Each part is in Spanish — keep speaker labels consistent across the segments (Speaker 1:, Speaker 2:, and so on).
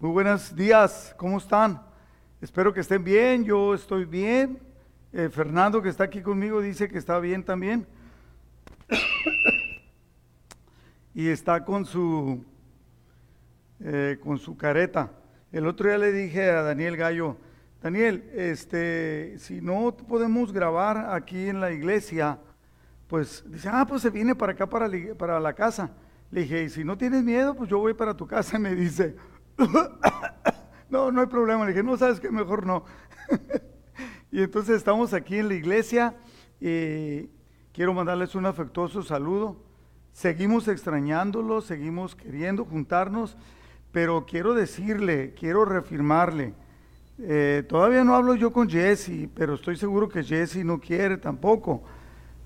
Speaker 1: Muy buenos días, ¿cómo están? Espero que estén bien, yo estoy bien. Eh, Fernando, que está aquí conmigo, dice que está bien también. y está con su, eh, con su careta. El otro día le dije a Daniel Gallo, Daniel, este, si no podemos grabar aquí en la iglesia, pues dice, ah, pues se viene para acá, para, la- para la casa. Le dije, y si no tienes miedo, pues yo voy para tu casa. Me dice, no, no hay problema. Le dije, no, sabes que mejor no. y entonces estamos aquí en la iglesia. y quiero mandarles un afectuoso saludo. Seguimos extrañándolos, seguimos queriendo juntarnos, pero quiero decirle, quiero reafirmarle. eh, todavía no hablo yo con Jesse, pero estoy seguro que Jesse no quiere tampoco.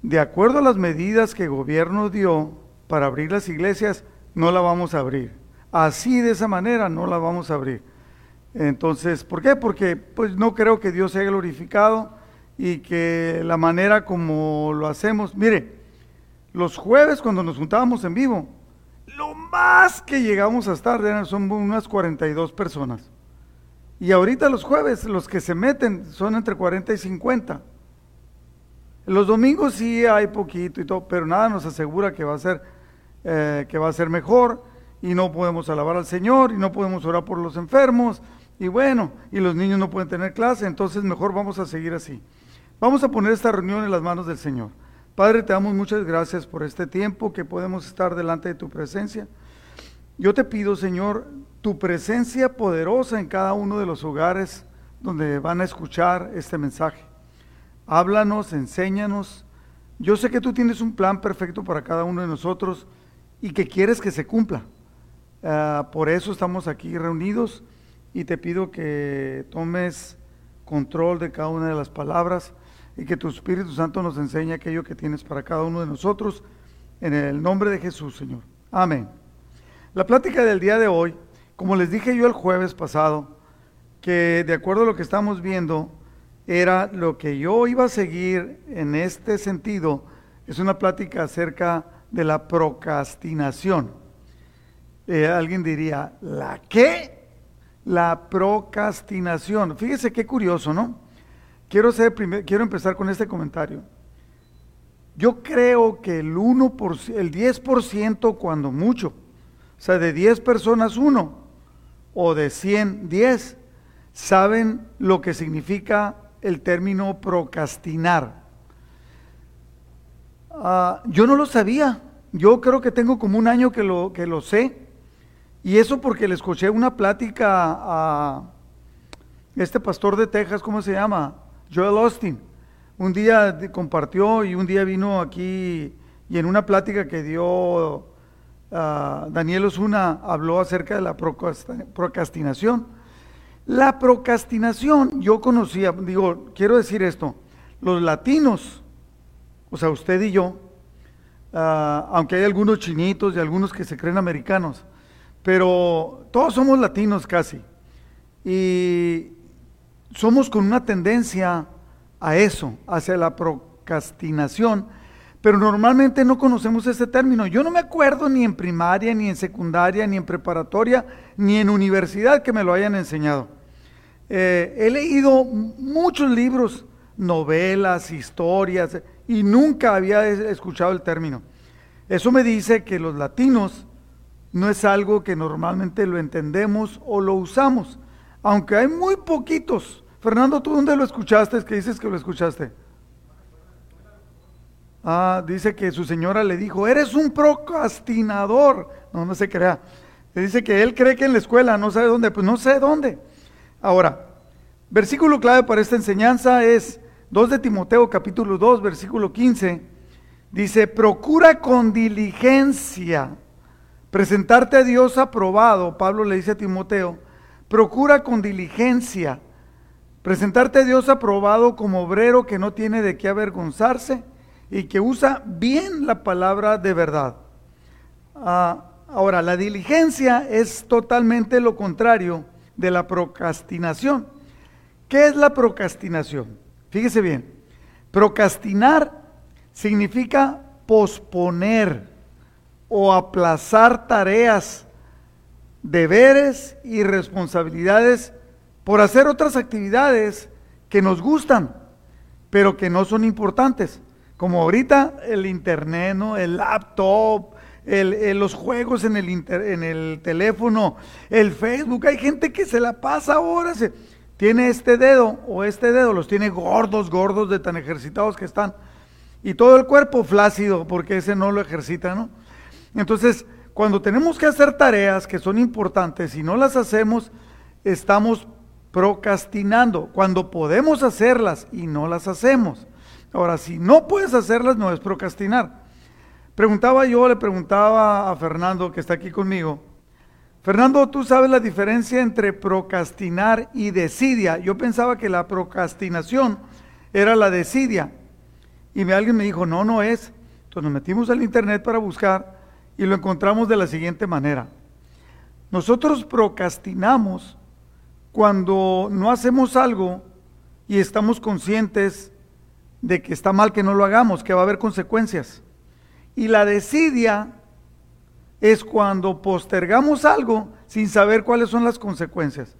Speaker 1: De acuerdo a las medidas que el gobierno dio para abrir las iglesias, no la vamos a abrir. Así de esa manera no la vamos a abrir. Entonces, ¿por qué? Porque pues no creo que Dios sea glorificado y que la manera como lo hacemos, mire, los jueves cuando nos juntábamos en vivo, lo más que llegamos a estar son unas 42 personas. Y ahorita los jueves, los que se meten son entre 40 y 50. Los domingos sí hay poquito y todo, pero nada nos asegura que va a ser, eh, que va a ser mejor y no podemos alabar al Señor y no podemos orar por los enfermos y bueno, y los niños no pueden tener clase, entonces mejor vamos a seguir así. Vamos a poner esta reunión en las manos del Señor. Padre, te damos muchas gracias por este tiempo que podemos estar delante de tu presencia. Yo te pido, Señor, tu presencia poderosa en cada uno de los hogares donde van a escuchar este mensaje. Háblanos, enséñanos. Yo sé que tú tienes un plan perfecto para cada uno de nosotros y que quieres que se cumpla. Ah, por eso estamos aquí reunidos y te pido que tomes control de cada una de las palabras y que tu Espíritu Santo nos enseñe aquello que tienes para cada uno de nosotros. En el nombre de Jesús, Señor. Amén. La plática del día de hoy, como les dije yo el jueves pasado, que de acuerdo a lo que estamos viendo, era lo que yo iba a seguir en este sentido, es una plática acerca de la procrastinación. Eh, alguien diría, ¿la qué? La procrastinación. Fíjese qué curioso, ¿no? Quiero, ser quiero empezar con este comentario. Yo creo que el 1%, el 10% cuando mucho, o sea, de 10 personas uno, o de 100, 10, saben lo que significa el término procrastinar. Ah, yo no lo sabía, yo creo que tengo como un año que lo, que lo sé, y eso porque le escuché una plática a este pastor de Texas, ¿cómo se llama? Joel Austin. Un día compartió y un día vino aquí y en una plática que dio ah, Daniel Osuna habló acerca de la procrasti- procrastinación. La procrastinación, yo conocía, digo, quiero decir esto, los latinos, o sea, usted y yo, ah, aunque hay algunos chinitos y algunos que se creen americanos, pero todos somos latinos casi. Y somos con una tendencia a eso, hacia la procrastinación, pero normalmente no conocemos ese término. Yo no me acuerdo ni en primaria, ni en secundaria, ni en preparatoria, ni en universidad que me lo hayan enseñado. Eh, he leído muchos libros, novelas, historias, y nunca había es- escuchado el término. Eso me dice que los latinos no es algo que normalmente lo entendemos o lo usamos, aunque hay muy poquitos. Fernando, ¿tú dónde lo escuchaste? Es que dices que lo escuchaste. Ah, dice que su señora le dijo, eres un procrastinador. No, no se crea. Dice que él cree que en la escuela, no sabe dónde, pues no sé dónde. Ahora, versículo clave para esta enseñanza es 2 de Timoteo capítulo 2, versículo 15. Dice, procura con diligencia presentarte a Dios aprobado. Pablo le dice a Timoteo, procura con diligencia presentarte a Dios aprobado como obrero que no tiene de qué avergonzarse y que usa bien la palabra de verdad. Ah, ahora, la diligencia es totalmente lo contrario de la procrastinación. ¿Qué es la procrastinación? Fíjese bien, procrastinar significa posponer o aplazar tareas deberes y responsabilidades por hacer otras actividades que nos gustan, pero que no son importantes. Como ahorita el internet, ¿no? el laptop, los juegos en el, teléfono, el Facebook. Hay gente que se la pasa ahora, se, tiene este dedo o este dedo, los tiene gordos, gordos de tan ejercitados que están. Y todo el cuerpo flácido, porque ese no lo ejercita, ¿no? Entonces, cuando tenemos que hacer tareas que son importantes y no las hacemos, estamos procrastinando. Cuando podemos hacerlas y no las hacemos. Ahora, si no puedes hacerlas, no es procrastinar. Preguntaba yo, le preguntaba a Fernando, que está aquí conmigo, Fernando, ¿tú sabes la diferencia entre procrastinar y desidia? Yo pensaba que la procrastinación era la desidia. Y alguien me dijo, no, no es. Entonces nos metimos al internet para buscar y lo encontramos de la siguiente manera. Nosotros procrastinamos cuando no hacemos algo y estamos conscientes de que está mal que no lo hagamos, que va a haber consecuencias. Y la desidia es cuando postergamos algo sin saber cuáles son las consecuencias.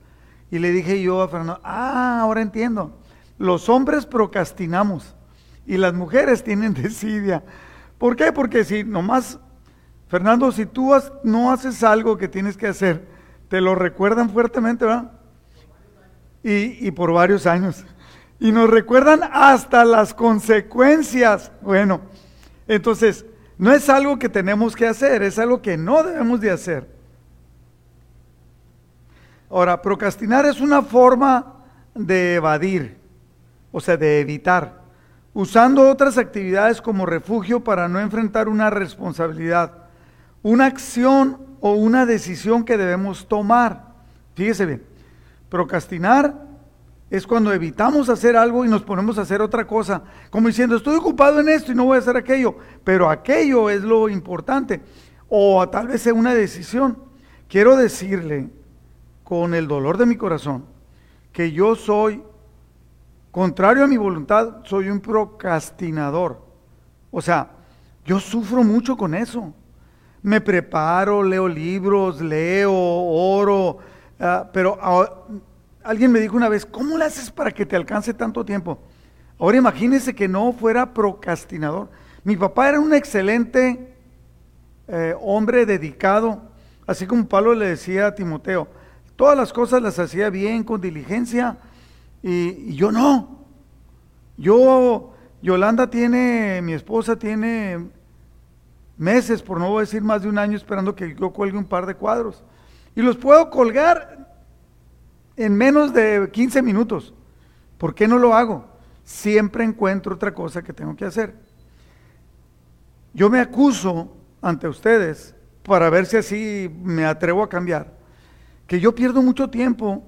Speaker 1: Y le dije yo a Fernando, ah, ahora entiendo. Los hombres procrastinamos y las mujeres tienen desidia. ¿Por qué? Porque si nomás, Fernando, si tú no haces algo que tienes que hacer, te lo recuerdan fuertemente, ¿verdad? Y, y por varios años. Y nos recuerdan hasta las consecuencias. Bueno, entonces, no es algo que tenemos que hacer, es algo que no debemos de hacer. Ahora, procrastinar es una forma de evadir, o sea, de evitar, usando otras actividades como refugio para no enfrentar una responsabilidad, una acción o una decisión que debemos tomar. Fíjese bien, procrastinar es cuando evitamos hacer algo y nos ponemos a hacer otra cosa, como diciendo, estoy ocupado en esto y no voy a hacer aquello, pero aquello es lo importante, o tal vez sea una decisión. Quiero decirle con el dolor de mi corazón que yo soy, contrario a mi voluntad, soy un procrastinador. O sea, yo sufro mucho con eso. Me preparo, leo libros, leo, oro, ah, pero... Alguien me dijo una vez, ¿cómo le haces para que te alcance tanto tiempo? Ahora imagínese que no fuera procrastinador. Mi papá era un excelente eh, hombre dedicado, así como Pablo le decía a Timoteo, todas las cosas las hacía bien, con diligencia, y, y yo no. Yo, Yolanda tiene, mi esposa tiene meses, por no decir más de un año, esperando que yo cuelgue un par de cuadros. Y los puedo colgar en menos de 15 minutos. ¿Por qué no lo hago? Siempre encuentro otra cosa que tengo que hacer. Yo me acuso ante ustedes para ver si así me atrevo a cambiar, que yo pierdo mucho tiempo.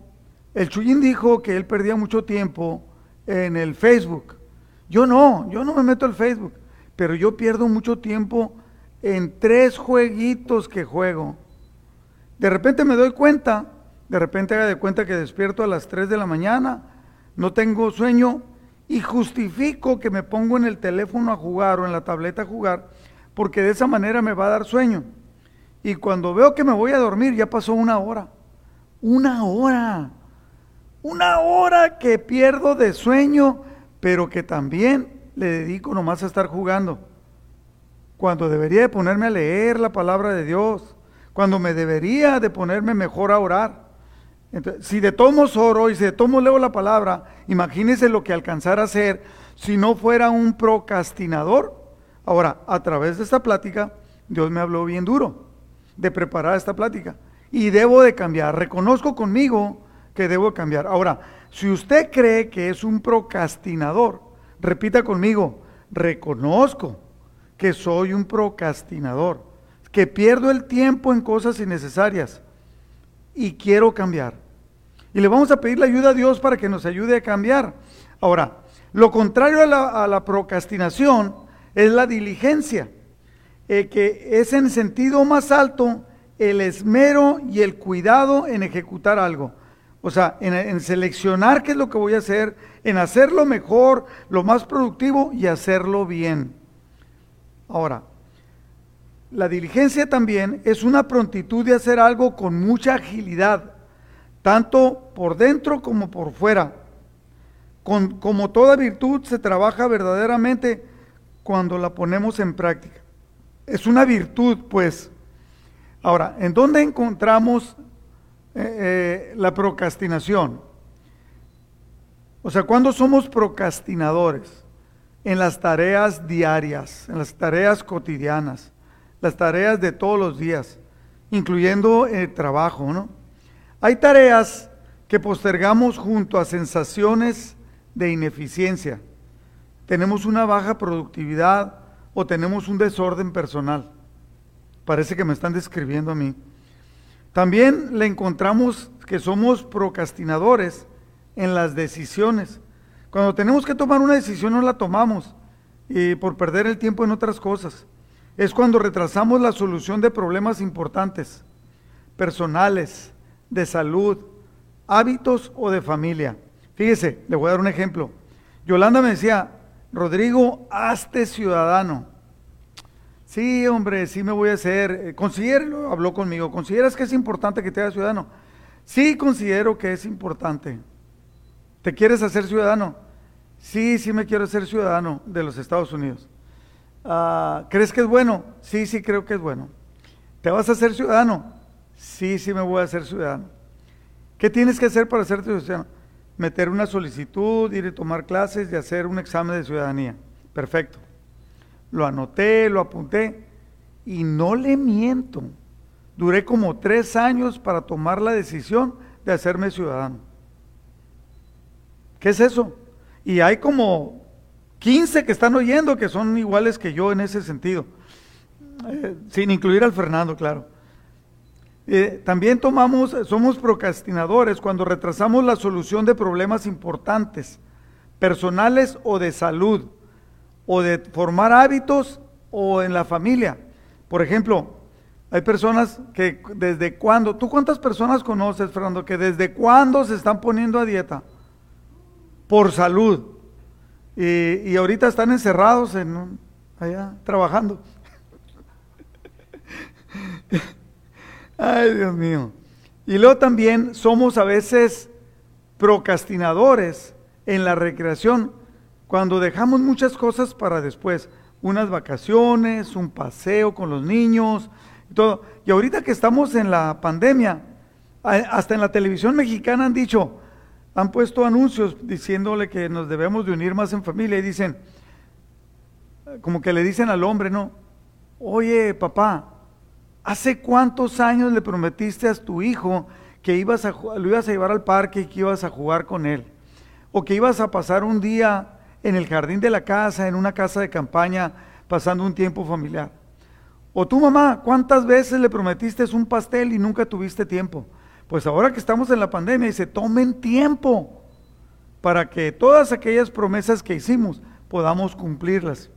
Speaker 1: El Chuyín dijo que él perdía mucho tiempo en el Facebook. Yo no, yo no me meto al Facebook, pero yo pierdo mucho tiempo en tres jueguitos que juego. De repente me doy cuenta de repente haga de cuenta que despierto a las 3 de la mañana, no tengo sueño y justifico que me pongo en el teléfono a jugar o en la tableta a jugar, porque de esa manera me va a dar sueño. Y cuando veo que me voy a dormir, ya pasó una hora. Una hora. Una hora que pierdo de sueño, pero que también le dedico nomás a estar jugando. Cuando debería de ponerme a leer la palabra de Dios. Cuando me debería de ponerme mejor a orar si de todos oro y si de todos leo la palabra, imagínense lo que alcanzara a hacer si no fuera un procrastinador. Ahora, a través de esta plática, Dios me habló bien duro de preparar esta plática. Y debo de cambiar. Reconozco conmigo que debo cambiar. Ahora, si usted cree que es un procrastinador, repita conmigo, reconozco que soy un procrastinador, que pierdo el tiempo en cosas innecesarias y quiero cambiar. Y le vamos a pedir la ayuda a Dios para que nos ayude a cambiar. Ahora, lo contrario a la, procrastinación es la diligencia, eh, que es en sentido más alto el esmero y el cuidado en ejecutar algo. O sea, en, en, seleccionar qué es lo que voy a hacer, en hacerlo mejor, lo más productivo y hacerlo bien. Ahora, la diligencia también es una prontitud de hacer algo con mucha agilidad, tanto por dentro como por fuera. Con, como toda virtud se trabaja verdaderamente cuando la ponemos en práctica. Es una virtud, pues. Ahora, ¿en dónde encontramos eh, eh, la procrastinación? O sea, ¿cuándo somos procrastinadores? En las tareas diarias, en las tareas cotidianas las tareas de todos los días, incluyendo el trabajo, ¿no? Hay tareas que postergamos junto a sensaciones de ineficiencia. Tenemos una baja productividad o tenemos un desorden personal. Parece que me están describiendo a mí. También le encontramos que somos procrastinadores en las decisiones. Cuando tenemos que tomar una decisión no la tomamos y por perder el tiempo en otras cosas es cuando retrasamos la solución de problemas importantes, personales, de salud, hábitos o de familia. Fíjese, le voy a dar un ejemplo. Yolanda me decía, Rodrigo, hazte ciudadano. Sí, hombre, sí me voy a hacer. Eh, considero, habló conmigo, ¿consideras que es importante que te hagas ciudadano? Sí, considero que es importante. ¿Te quieres hacer ciudadano? Sí, sí me quiero hacer ciudadano de los Estados Unidos. Ah, ¿Crees que es bueno? Sí, sí creo que es bueno. ¿Te vas a hacer ciudadano? Sí, sí me voy a hacer ciudadano. ¿Qué tienes que hacer para hacerte ciudadano? Meter una solicitud, ir a tomar clases y hacer un examen de ciudadanía. Perfecto. Lo anoté, lo apunté y no le miento. Duré como tres años para tomar la decisión de hacerme ciudadano. ¿Qué es eso? Y hay como 15 que están oyendo que son iguales que yo en ese sentido, eh, sin incluir al Fernando, claro. Eh, también tomamos, somos procrastinadores cuando retrasamos la solución de problemas importantes, personales o de salud, o de formar hábitos o en la familia. Por ejemplo, hay personas que desde cuándo, ¿tú cuántas personas conoces, Fernando, que desde cuándo se están poniendo a dieta? Por salud y, ahorita están encerrados en allá trabajando. Ay, Dios mío. Y luego también somos a veces procrastinadores en la recreación cuando dejamos muchas cosas para después, unas vacaciones, un paseo con los niños y todo. Y ahorita que estamos en la pandemia, hasta en la televisión mexicana han dicho, han puesto anuncios diciéndole que nos debemos de unir más en familia y dicen, como que le dicen al hombre, ¿no? Oye, papá, ¿hace cuántos años le prometiste a tu hijo que ibas a, lo ibas a llevar al parque y que ibas a jugar con él? O que ibas a pasar un día en el jardín de la casa, en una casa de campaña, pasando un tiempo familiar. O tu mamá, ¿cuántas veces le prometiste un pastel y nunca tuviste tiempo? Pues ahora que estamos en la pandemia, dice, tomen tiempo para que todas aquellas promesas que hicimos podamos cumplirlas.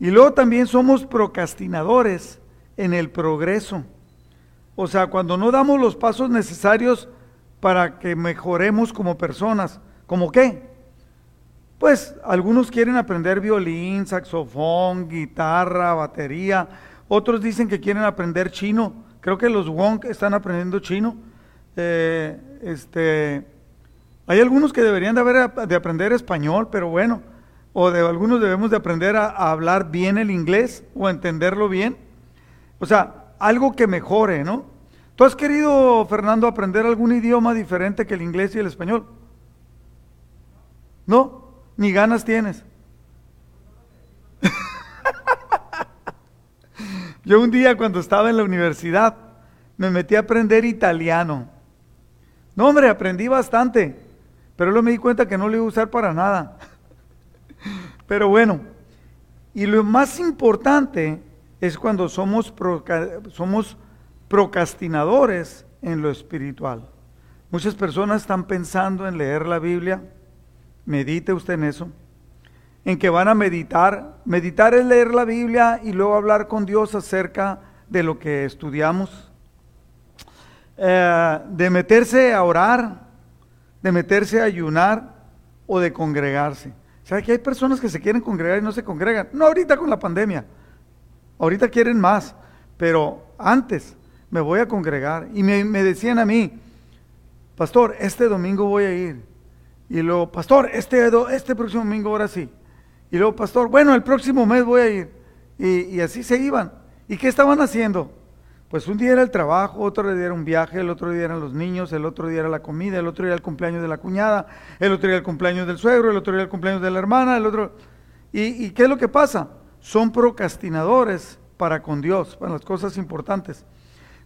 Speaker 1: Y luego también somos procrastinadores en el progreso. O sea, cuando no damos los pasos necesarios para que mejoremos como personas. ¿Como qué? Pues algunos quieren aprender violín, saxofón, guitarra, batería. Otros dicen que quieren aprender chino Creo que los Wong están aprendiendo chino. Eh, este, hay algunos que deberían de, haber, de aprender español, pero bueno, o de algunos debemos de aprender a, hablar bien el inglés o entenderlo bien. O sea, algo que mejore, ¿no? ¿Tú has querido, Fernando, aprender algún idioma diferente que el inglés y el español? ¿No? Ni ganas tienes. Yo un día cuando estaba en la universidad me metí a aprender italiano. No, hombre, aprendí bastante, pero luego me di cuenta que no lo iba a usar para nada. Pero bueno, y lo más importante es cuando somos, somos procrastinadores en lo espiritual. Muchas personas están pensando en leer la Biblia. Medite usted en eso en que van a meditar. Meditar es leer la Biblia y luego hablar con Dios acerca de lo que estudiamos. Eh, de meterse a orar, de meterse a ayunar o de congregarse. ¿Sabe que hay personas que se quieren congregar y no se congregan? No ahorita con la pandemia. ahorita quieren más, pero antes me voy a congregar. Y me, me decían a mí, pastor, este domingo voy a ir. Y luego, pastor, este, este próximo domingo ahora sí. Y luego, pastor, bueno, el próximo mes voy a ir. Y, así se iban. ¿Y qué estaban haciendo? Pues un día era el trabajo, otro día era un viaje, el otro día eran los niños, el otro día era la comida, el otro día era el cumpleaños de la cuñada, el otro día el cumpleaños del suegro, el otro día el cumpleaños de la hermana, el otro... ¿Y, y qué es lo que pasa? Son procrastinadores para con Dios, para las cosas importantes.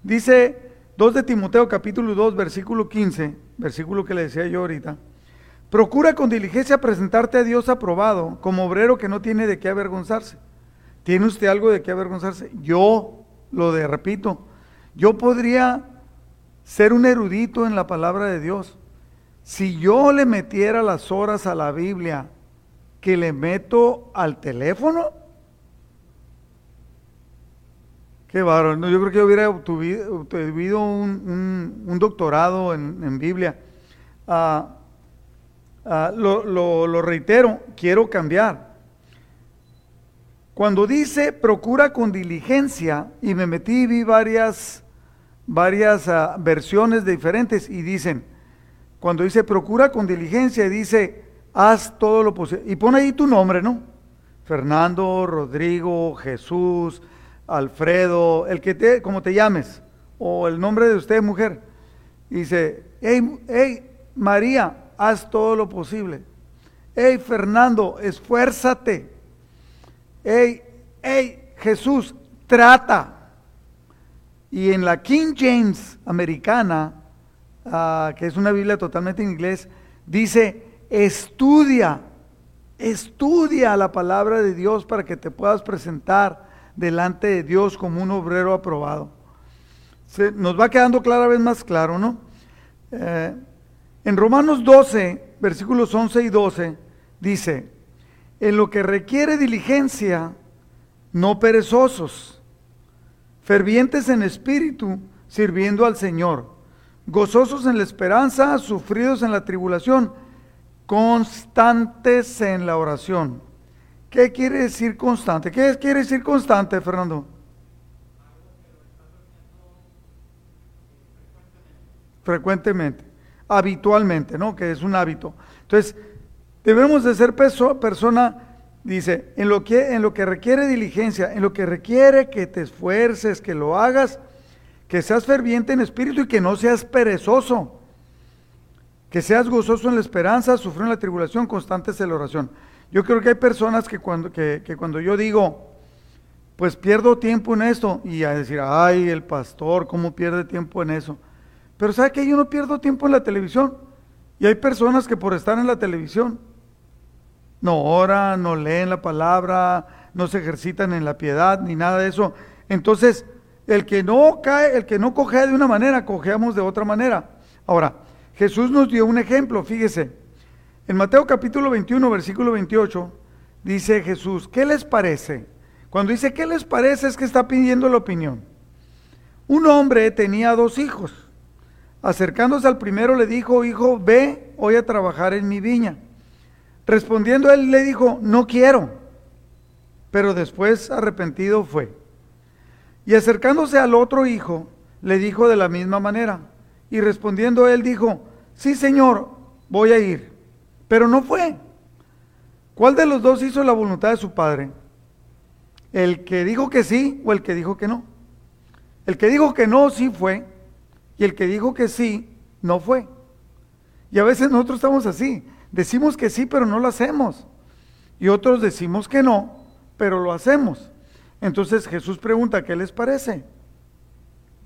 Speaker 1: Dice 2 de Timoteo capítulo 2, versículo 15, versículo que le decía yo ahorita. Procura con diligencia presentarte a Dios aprobado, como obrero que no tiene de qué avergonzarse. ¿Tiene usted algo de qué avergonzarse? Yo lo de, repito, yo podría ser un erudito en la palabra de Dios. Si yo le metiera las horas a la Biblia que le meto al teléfono, qué bárbaro. yo creo que hubiera obtenido un, doctorado en, Biblia. Ah, ah, lo reitero, quiero cambiar. Cuando dice procura con diligencia, y me metí y vi varias, varias uh, versiones diferentes y dicen, cuando dice procura con diligencia, dice haz todo lo posible. Y pone ahí tu nombre, ¿no? Fernando, Rodrigo, Jesús, Alfredo, el que te, como te llames, o el nombre de usted, mujer. dice, hey, hey, María, haz todo lo posible. Hey, Fernando, esfuérzate. Hey, hey, Jesús, trata. Y en la King James americana, ah, que es una Biblia totalmente en inglés, dice, estudia, estudia la palabra de Dios para que te puedas presentar delante de Dios como un obrero aprobado. nos va quedando cada vez más claro, ¿no? Eh, en Romanos 12, versículos 11 y 12, dice, en lo que requiere diligencia, no perezosos, fervientes en espíritu, sirviendo al Señor, gozosos en la esperanza, sufridos en la tribulación, constantes en la oración. ¿Qué quiere decir constante? ¿Qué quiere decir constante, Fernando? Frecuentemente, habitualmente, ¿no? Que es un hábito. Entonces, Debemos de ser persona, dice, en lo, que, en lo que requiere diligencia, en lo que requiere que te esfuerces, que lo hagas, que seas ferviente en espíritu y que no seas perezoso, que seas gozoso en la esperanza, sufrir en la tribulación, constantes en la oración. Yo creo que hay personas que cuando, que cuando yo digo, pues pierdo tiempo en esto, y a decir, ay, el pastor, ¿cómo pierde tiempo en eso? Pero ¿sabe que yo no pierdo tiempo en la televisión? Y hay personas que por estar en la televisión no oran, no leen la palabra, no se ejercitan en la piedad, ni nada de eso. Entonces, el que no cae, el que no cojea de una manera, cojeamos de otra manera. Ahora, Jesús nos dio un ejemplo, fíjese. En Mateo capítulo 21, versículo 28, dice Jesús, ¿qué les parece? Cuando dice, ¿qué les parece? Es que está pidiendo la opinión. Un hombre tenía dos hijos. Acercándose al primero le dijo, hijo, ve hoy a trabajar en mi viña. Respondiendo él le dijo, no quiero. Pero después arrepentido fue. Y acercándose al otro hijo, le dijo de la misma manera. Y respondiendo él dijo, sí señor, voy a ir. Pero no fue. ¿Cuál de los dos hizo la voluntad de su padre? ¿El que dijo que sí o el que dijo que no? El que dijo que no sí fue y el que dijo que sí no fue. Y a veces nosotros estamos así. Decimos que sí, pero no lo hacemos. Y otros decimos que no, pero lo hacemos. Entonces Jesús pregunta, ¿qué les parece?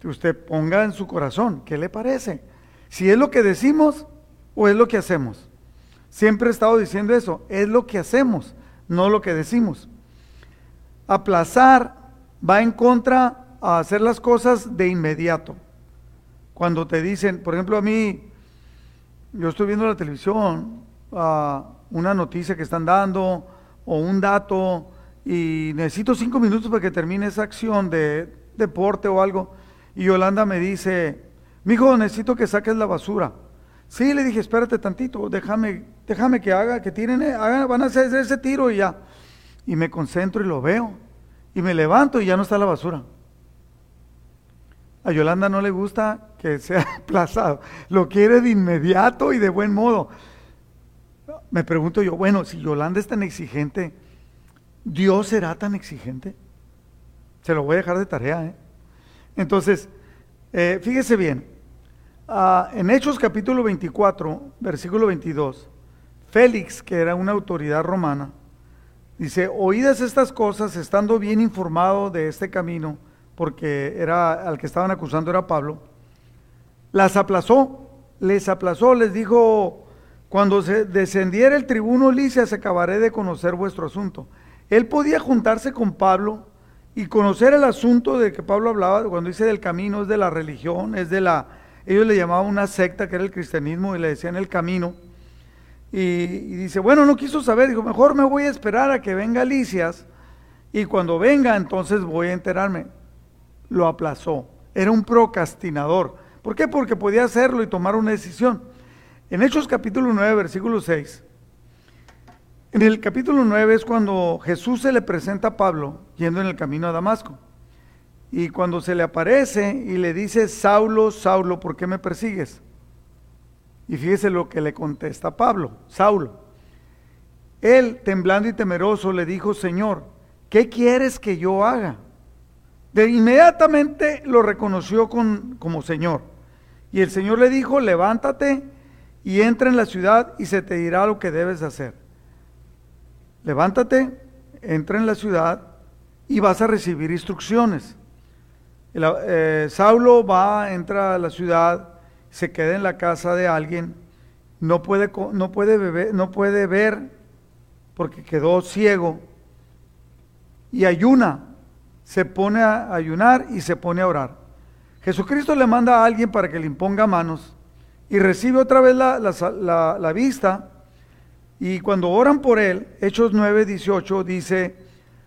Speaker 1: Que usted ponga en su corazón, ¿qué le parece? Si es lo que decimos o es lo que hacemos. Siempre he estado diciendo eso, es lo que hacemos, no lo que decimos. Aplazar va en contra a hacer las cosas de inmediato. Cuando te dicen, por ejemplo, a mí, yo estoy viendo la televisión una noticia que están dando o un dato y necesito cinco minutos para que termine esa acción de deporte o algo. Y Yolanda me dice, mi hijo, necesito que saques la basura. Sí, le dije, espérate tantito, déjame, déjame que haga, que tiren, van a hacer ese tiro y ya. Y me concentro y lo veo. y me levanto y ya no está la basura. A Yolanda no le gusta que sea aplazado, lo quiere de inmediato y de buen modo. Me pregunto yo, bueno, si Yolanda es tan exigente, ¿Dios será tan exigente? Se lo voy a dejar de tarea. ¿eh? Entonces, eh, fíjese bien, ah, en Hechos capítulo 24, versículo 22, Félix, que era una autoridad romana, dice, oídas estas cosas, estando bien informado de este camino, porque era al que estaban acusando era Pablo, las aplazó, les aplazó, les dijo, cuando se descendiera el tribuno Licias acabaré de conocer vuestro asunto. Él podía juntarse con Pablo y conocer el asunto de que Pablo hablaba, cuando dice del camino, es de la religión, es de la, ellos le llamaban una secta que era el cristianismo y le decían el camino. Y, y dice, bueno, no quiso saber, dijo, mejor me voy a esperar a que venga Licias y cuando venga entonces voy a enterarme lo aplazó. Era un procrastinador. ¿Por qué? Porque podía hacerlo y tomar una decisión. En Hechos capítulo 9, versículo 6, en el capítulo 9 es cuando Jesús se le presenta a Pablo yendo en el camino a Damasco. Y cuando se le aparece y le dice, Saulo, Saulo, ¿por qué me persigues? Y fíjese lo que le contesta Pablo, Saulo. Él, temblando y temeroso, le dijo, Señor, ¿qué quieres que yo haga? De inmediatamente lo reconoció con, como Señor. Y el Señor le dijo, levántate y entra en la ciudad y se te dirá lo que debes hacer. Levántate, entra en la ciudad y vas a recibir instrucciones. Eh, Saulo va, entra a la ciudad, se queda en la casa de alguien, no puede, no puede, beber, no puede ver porque quedó ciego y ayuna se pone a ayunar y se pone a orar. Jesucristo le manda a alguien para que le imponga manos y recibe otra vez la, vista. Y cuando oran por él, Hechos 9, 18 dice,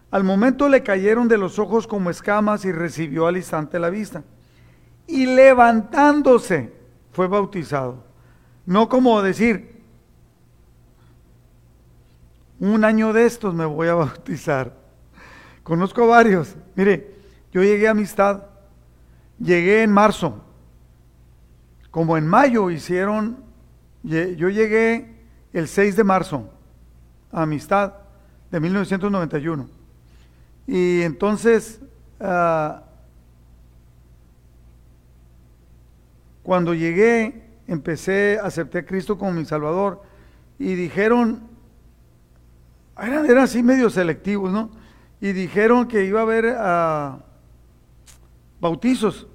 Speaker 1: al momento le cayeron de los ojos como escamas y recibió al instante la vista. Y levantándose fue bautizado. No como decir, un año de estos me voy a bautizar. Conozco varios. Mire, yo llegué a Amistad, llegué en marzo. Como en mayo hicieron, yo llegué el 6 de marzo a Amistad de 1991. Y entonces, ah, cuando llegué, empecé, acepté a Cristo como mi Salvador y dijeron, eran, eran así medio selectivos, ¿no? Y dijeron que iba a haber ah, bautizos.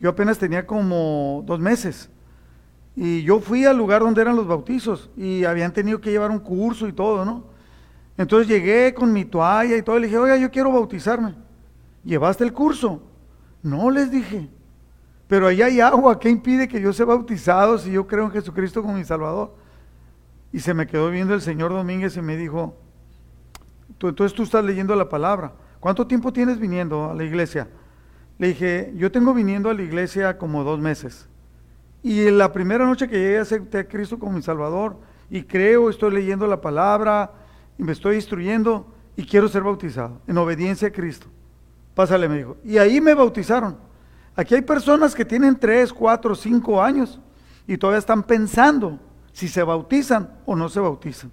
Speaker 1: Yo apenas tenía como dos meses. Y yo fui al lugar donde eran los bautizos y habían tenido que llevar un curso y todo, ¿no? Entonces llegué con mi toalla y todo le dije, oiga, yo quiero bautizarme. ¿Llevaste el curso? No, les dije. Pero allá hay agua, ¿qué impide que yo sea bautizado si yo creo en Jesucristo como mi Salvador? Y se me quedó viendo el señor Domínguez y me dijo, entonces tú estás leyendo la palabra. ¿Cuánto tiempo tienes viniendo a la iglesia? Le dije, yo tengo viniendo a la iglesia como dos meses. Y en la primera noche que llegué acepté a Cristo como mi Salvador y creo, estoy leyendo la palabra y me estoy instruyendo y quiero ser bautizado en obediencia a Cristo. Pásale, me dijo. Y ahí me bautizaron. Aquí hay personas que tienen tres, cuatro, cinco años y todavía están pensando si se bautizan o no se bautizan.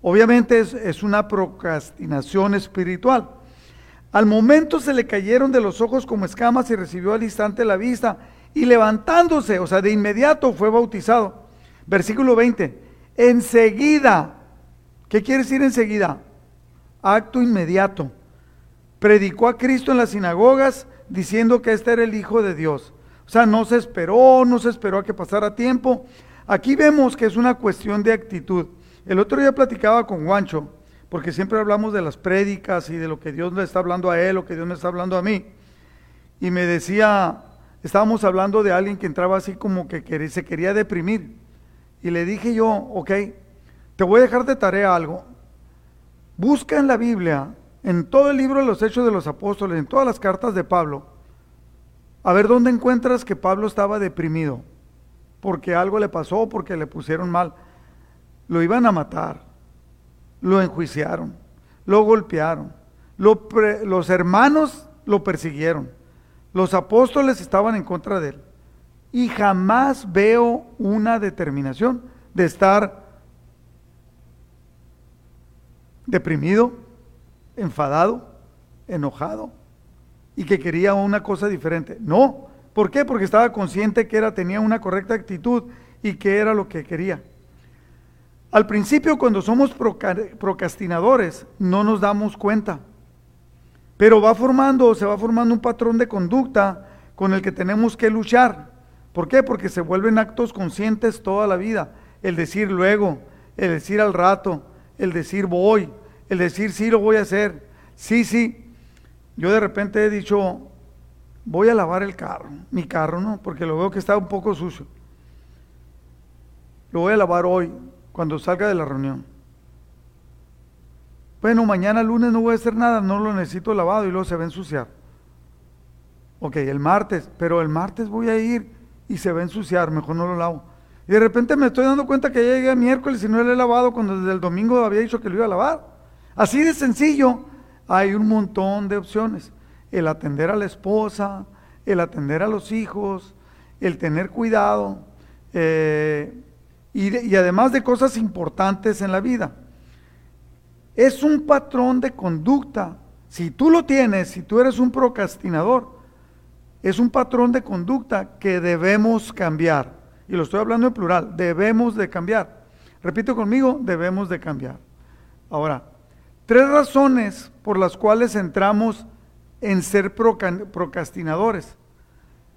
Speaker 1: Obviamente es, una procrastinación espiritual. Al momento se le cayeron de los ojos como escamas y recibió al instante la vista y levantándose, o sea, de inmediato fue bautizado. Versículo 20, enseguida, ¿qué quiere decir enseguida? Acto inmediato. Predicó a Cristo en las sinagogas diciendo que este era el Hijo de Dios. O sea, no se esperó, no se esperó a que pasara tiempo. Aquí vemos que es una cuestión de actitud. El otro día platicaba con Juancho, porque siempre hablamos de las prédicas y de lo que Dios le está hablando a él, lo que Dios me está hablando a mí. Y me decía, estábamos hablando de alguien que entraba así como que se quería deprimir. Y le dije yo, ok, te voy a dejar de tarea algo. Busca en la Biblia, en todo el libro de los Hechos de los Apóstoles, en todas las cartas de Pablo, a ver dónde encuentras que Pablo estaba deprimido, porque algo le pasó, porque le pusieron mal. Lo iban a matar, lo enjuiciaron, lo golpearon, los hermanos lo persiguieron. Los apóstoles estaban en contra de él. Y jamás veo una determinación de estar deprimido, enfadado, enojado y que quería una cosa diferente. No, ¿por qué? Porque estaba consciente que era tenía una correcta actitud y que era lo que quería. Al principio cuando somos procrastinadores no nos damos cuenta, pero va formando, se va formando un patrón de conducta con el que tenemos que luchar. ¿Por qué? Porque se vuelven actos conscientes toda la vida. El decir luego, el decir al rato, el decir voy, el decir sí lo voy a hacer. Sí, sí. Yo de repente he dicho, voy a lavar el carro, mi carro, ¿no? Porque lo veo que está un poco sucio. Lo voy a lavar hoy, cuando salga de la reunión. Bueno, mañana lunes no voy a hacer nada, no lo necesito lavado y luego se va a ensuciar. Ok, el martes, pero el martes voy a ir y se va a ensuciar, mejor no lo lavo. Y de repente me estoy dando cuenta que ya llegué miércoles y no lo he lavado cuando desde el domingo había dicho que lo iba a lavar. Así de sencillo, hay un montón de opciones. El atender a la esposa, el atender a los hijos, el tener cuidado, eh, y, además de cosas importantes en la vida. Es un patrón de conducta. Si tú lo tienes, si tú eres un procrastinador, es un patrón de conducta que debemos cambiar. Y lo estoy hablando en plural, debemos de cambiar. Repito conmigo, debemos de cambiar. Ahora, tres razones por las cuales entramos en ser procrastinadores.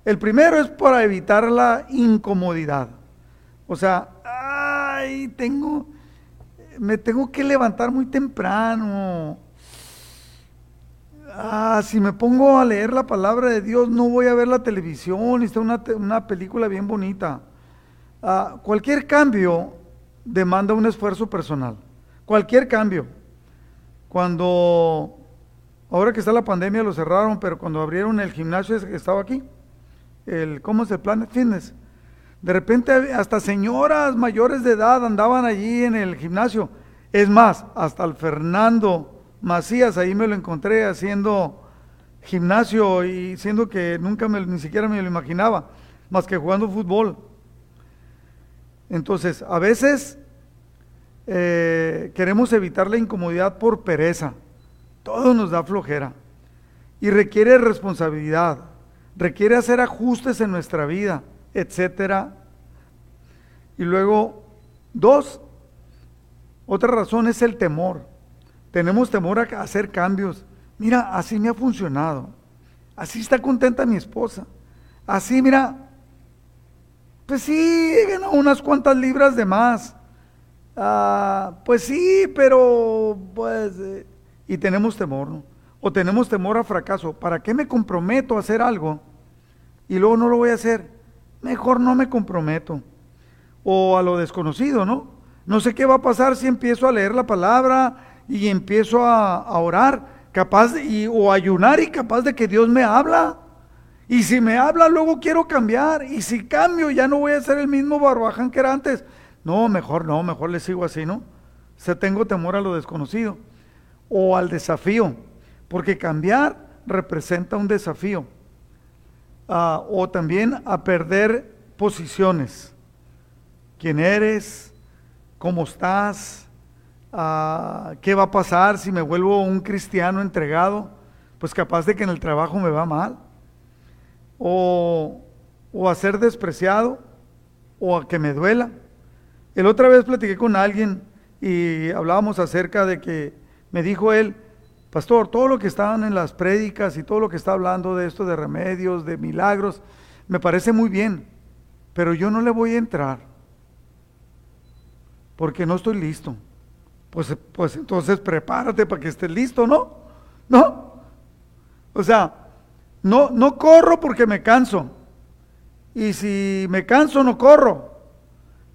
Speaker 1: El primero es para evitar la incomodidad. O sea, tengo, me tengo que levantar muy temprano. Ah, si me pongo a leer la palabra de Dios, no voy a ver la televisión, está una, una película bien bonita. Ah, cualquier cambio demanda un esfuerzo personal. Cualquier cambio. Cuando, ahora que está la pandemia lo cerraron, pero cuando abrieron el gimnasio estaba aquí, el, ¿cómo es el Planet Fitness? De repente hasta señoras mayores de edad andaban allí en el gimnasio. Es más, hasta el Fernando Macías, ahí me lo encontré haciendo gimnasio y siendo que nunca me, ni siquiera me lo imaginaba, más que jugando fútbol. Entonces, a veces eh, queremos evitar la incomodidad por pereza. Todo nos da flojera y requiere responsabilidad, requiere hacer ajustes en nuestra vida etcétera. Y luego, dos, otra razón es el temor. Tenemos temor a hacer cambios. Mira, así me ha funcionado. Así está contenta mi esposa. Así, mira, pues sí, he ganado unas cuantas libras de más. Ah, pues sí, pero pues... Eh, y tenemos temor, ¿no? O tenemos temor a fracaso. ¿Para qué me comprometo a hacer algo y luego no lo voy a hacer? Mejor no me comprometo. O a lo desconocido, ¿no? No sé qué va a pasar si empiezo a leer la palabra y empiezo a, orar, capaz y, o ayunar y capaz de que Dios me habla. Y si me habla, luego quiero cambiar. Y si cambio, ya no voy a ser el mismo barbaján que era antes. No, mejor no, mejor le sigo así, ¿no? Se tengo temor a lo desconocido o al desafío, porque cambiar representa un desafío. Ah, o también a perder posiciones. ¿Quién eres? ¿Cómo estás? Ah, ¿Qué va a pasar si me vuelvo un cristiano entregado? Pues capaz de que en el trabajo me va mal. O, o a ser despreciado, o a que me duela. El otra vez platiqué con alguien y hablábamos acerca de que me dijo él, Pastor, todo lo que estaban en las prédicas y todo lo que está hablando de esto de remedios, de milagros, me parece muy bien, pero yo no le voy a entrar porque no estoy listo. Pues, pues entonces prepárate para que estés listo, ¿no? ¿No? O sea, no, no corro porque me canso. Y si me canso, no corro.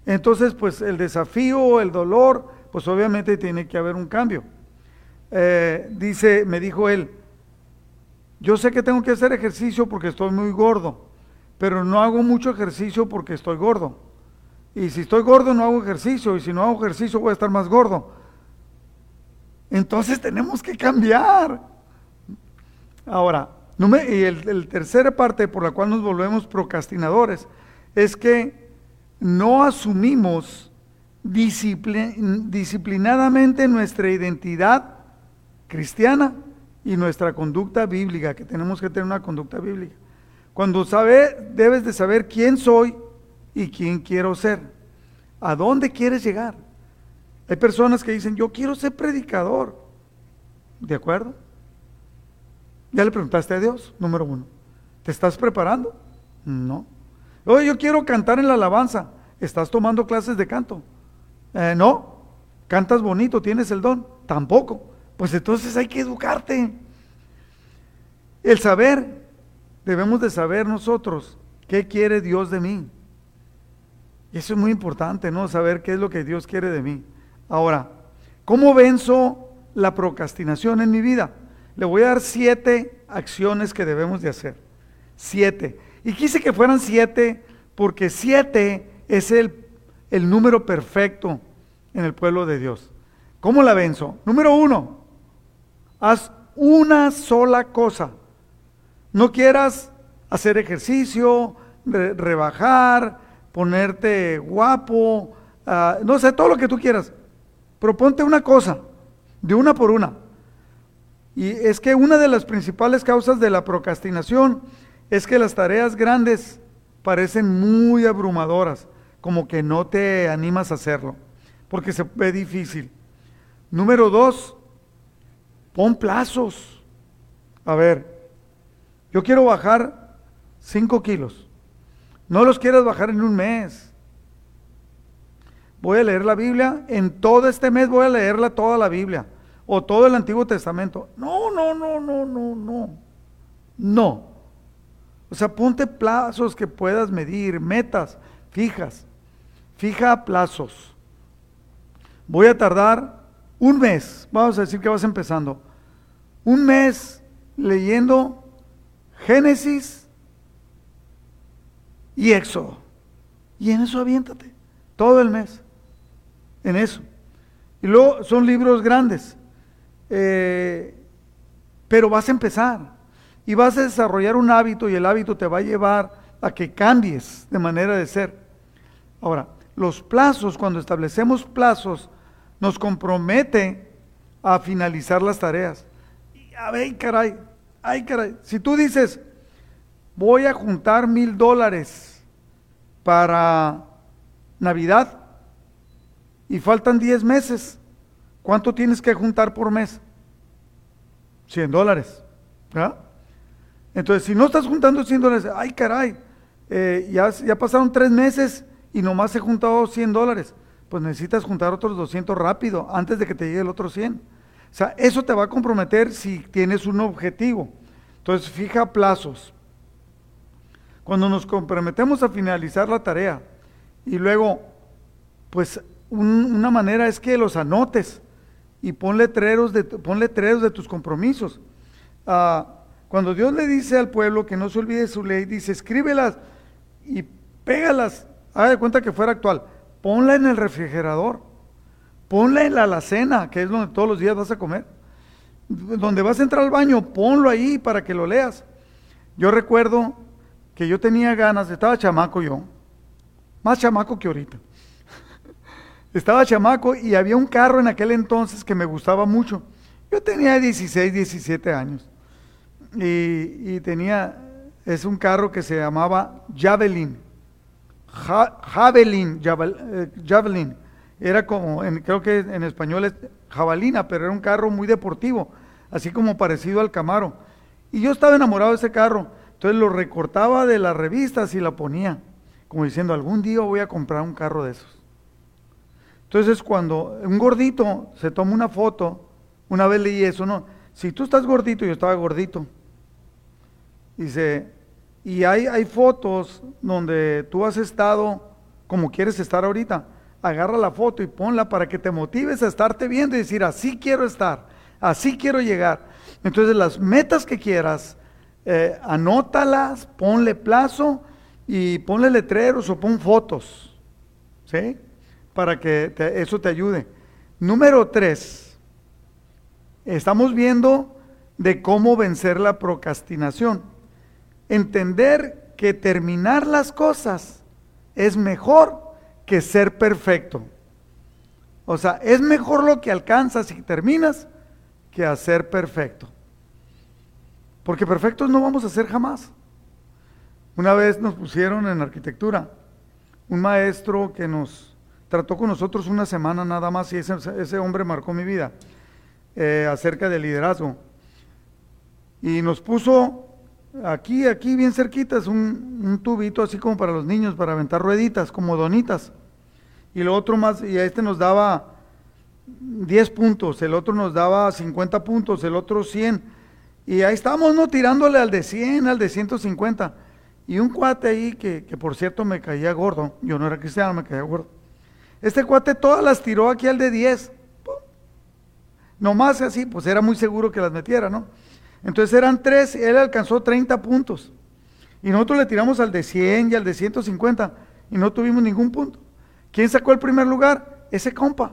Speaker 1: Entonces, pues el desafío, el dolor, pues obviamente tiene que haber un cambio. Eh, dice, me dijo él, yo sé que tengo que hacer ejercicio porque estoy muy gordo, pero no hago mucho ejercicio porque estoy gordo. Y si estoy gordo no hago ejercicio, y si no hago ejercicio voy a estar más gordo. Entonces tenemos que cambiar. Ahora, y el, el tercera parte por la cual nos volvemos procrastinadores es que no asumimos disciplinadamente nuestra identidad cristiana y nuestra conducta bíblica, que tenemos que tener una conducta bíblica. Cuando sabe, debes de saber quién soy y quién quiero ser. ¿A dónde quieres llegar? Hay personas que dicen, yo quiero ser predicador. ¿De acuerdo? Ya le preguntaste a Dios, número uno. ¿Te estás preparando? No. Oye, yo quiero cantar en la alabanza. ¿Estás tomando clases de canto? Eh, no. ¿Cantas bonito? ¿Tienes el don? Tampoco. Pues entonces hay que educarte. El saber, debemos de saber nosotros qué quiere Dios de mí. Y eso es muy importante, ¿no? Saber qué es lo que Dios quiere de mí. Ahora, ¿cómo venzo la procrastinación en mi vida? Le voy a dar siete acciones que debemos de hacer. Siete. Y quise que fueran siete porque siete es el, el número perfecto en el pueblo de Dios. ¿Cómo la venzo? Número uno, haz una sola cosa. No quieras hacer ejercicio, rebajar, ponerte guapo, ah, no sé, todo lo que tú quieras. Proponte una cosa, de una por una. Y es que una de las principales causas de la procrastinación es que las tareas grandes parecen muy abrumadoras, como que no te animas a hacerlo, porque se ve difícil. Número dos, pon plazos. A ver, yo quiero bajar 5 kilos. No los quieras bajar en un mes. Voy a leer la Biblia, en todo este mes voy a leerla toda la Biblia, o todo el Antiguo Testamento. No, no, no, no, no, no. No. O sea, ponte plazos que puedas medir, metas fijas. Fija plazos. Voy a tardar un mes, vamos a decir que vas empezando, un mes leyendo Génesis y Éxodo. Y en eso aviéntate, todo el mes, en eso. Y luego son libros grandes, eh, pero vas a empezar y vas a desarrollar un hábito y el hábito te va a llevar a que cambies de manera de ser. Ahora, los plazos, cuando establecemos plazos, nos compromete a finalizar las tareas. A ver, caray, ay, caray, si tú dices, voy a juntar mil dólares para Navidad y faltan diez meses, ¿cuánto tienes que juntar por mes? 100 dólares. ¿verdad? Entonces, si no estás juntando 100 dólares, ay caray, eh, ya, ya pasaron tres meses y nomás he juntado 100 dólares, pues necesitas juntar otros 200 rápido antes de que te llegue el otro 100. O sea, eso te va a comprometer si tienes un objetivo. Entonces, fija plazos. Cuando nos comprometemos a finalizar la tarea y luego, pues una manera es que los anotes y pon letreros de, pon letreros de tus compromisos. Ah, cuando Dios le dice al pueblo que no se olvide su ley, dice, escríbelas y pégalas. Haga de cuenta que fuera actual. Ponla en el refrigerador. Ponla en la alacena, que es donde todos los días vas a comer. Donde vas a entrar al baño, ponlo ahí para que lo leas. Yo recuerdo que yo tenía ganas, estaba chamaco yo, más chamaco que ahorita. estaba chamaco y había un carro en aquel entonces que me gustaba mucho. Yo tenía 16, 17 años y, tenía, es un carro que se llamaba Javelin. Javelin, eh, Javelin. Era como, creo que en español es jabalina, pero era un carro muy deportivo, así como parecido al Camaro. Y yo estaba enamorado de ese carro, entonces lo recortaba de las revistas y la ponía, como diciendo, algún día voy a comprar un carro de esos. Entonces cuando un gordito se toma una foto, una vez leí eso, no, si tú estás gordito, yo estaba gordito, Dice, y hay, hay fotos donde tú has estado como quieres estar ahorita. Agarra la foto y ponla para que te motives a estarte viendo y decir, así quiero estar, así quiero llegar. Entonces las metas que quieras, eh, anótalas, ponle plazo y ponle letreros o pon fotos, ¿sí? Para que eso te ayude. Número tres, estamos viendo de cómo vencer la procrastinación. Entender que terminar las cosas es mejor que ser perfecto. O sea, es mejor lo que alcanzas y terminas que hacer perfecto. Porque perfectos no vamos a ser jamás. Una vez nos pusieron en arquitectura un maestro que nos trató con nosotros una semana nada más y ese, hombre marcó mi vida eh, acerca del liderazgo. Y nos puso aquí, aquí bien cerquita, un, un tubito así como para los niños, para aventar rueditas, como donitas. Y lo otro más, y este nos daba 10 puntos, el otro nos daba 50 puntos, el otro 100. Y ahí estábamos, ¿no? Tirándole al de 100, al de 150. Y un cuate ahí que, por cierto me caía gordo, yo no era cristiano, me caía gordo. Este cuate todas las tiró aquí al de 10. Nomás así, pues era muy seguro que las metiera, ¿no? Entonces eran tres, él alcanzó 30 puntos. Y nosotros le tiramos al de 100 y al de 150 y no tuvimos ningún punto. ¿Quién sacó el primer lugar? Ese compa.